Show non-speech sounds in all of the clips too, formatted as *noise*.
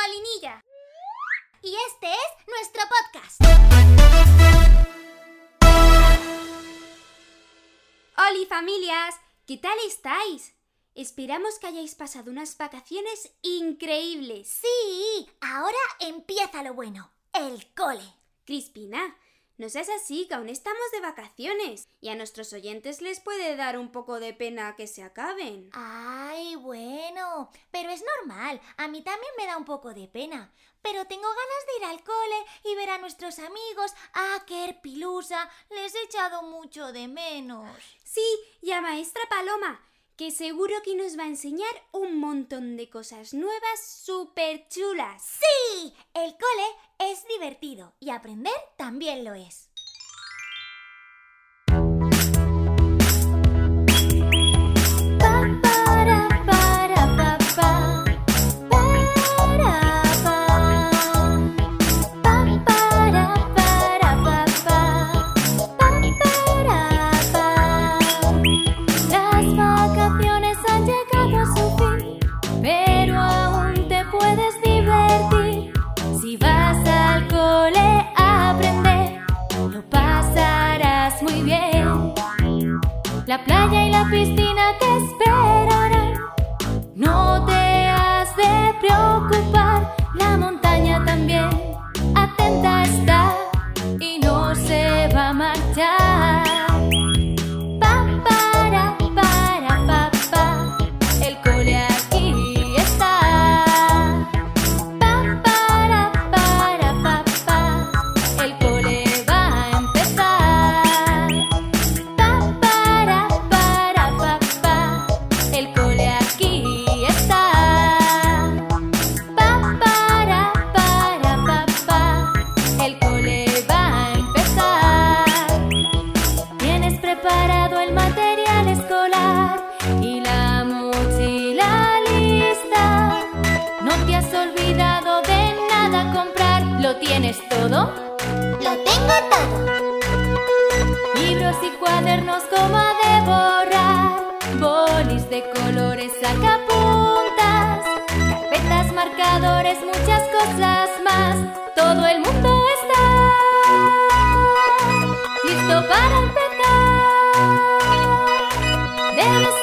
Molinilla. Y este es nuestro podcast. Hola familias, ¿qué tal estáis? Esperamos que hayáis pasado unas vacaciones increíbles. Sí, ahora empieza lo bueno, el cole. Crispina, no seas así, que aún estamos de vacaciones y a nuestros oyentes les puede dar un poco de pena que se acaben. Ay, bueno, pero es normal, a mí también me da un poco de pena. Pero tengo ganas de ir al cole y ver a nuestros amigos. Ah, qué Pilusa, les he echado mucho de menos. Sí, y a maestra Paloma, que seguro que nos va a enseñar un montón de cosas nuevas súper chulas. Sí, el cole es divertido y aprender también lo es. La playa y la piscina olvidado de nada comprar. ¿Lo tienes todo? Lo tengo todo. Libros y cuadernos, goma de borrar. Bolis de colores, sacapuntas. Carpetas, marcadores, muchas cosas más. Todo el mundo está listo para empezar. Debes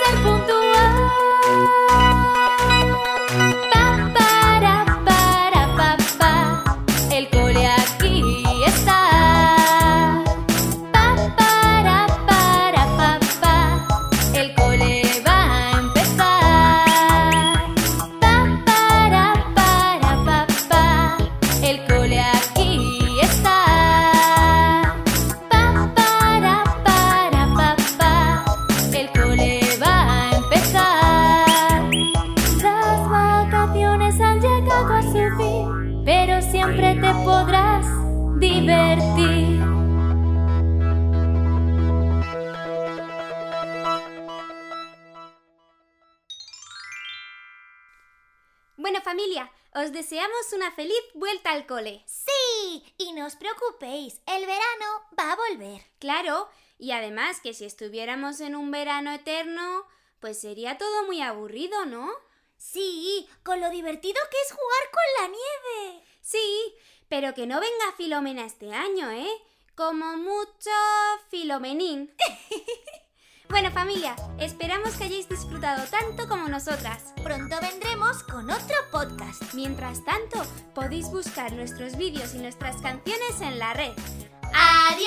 Bueno familia, os deseamos una feliz vuelta al cole. Sí, y no os preocupéis, el verano va a volver. Claro, y además que si estuviéramos en un verano eterno, pues sería todo muy aburrido, ¿no? Sí, con lo divertido que es jugar con la nieve. Sí, pero que no venga Filomena este año, ¿eh? Como mucho Filomenín. *laughs* Bueno familia, esperamos que hayáis disfrutado tanto como nosotras. Pronto vendremos con otro podcast. Mientras tanto, podéis buscar nuestros vídeos y nuestras canciones en la red. ¡Adiós!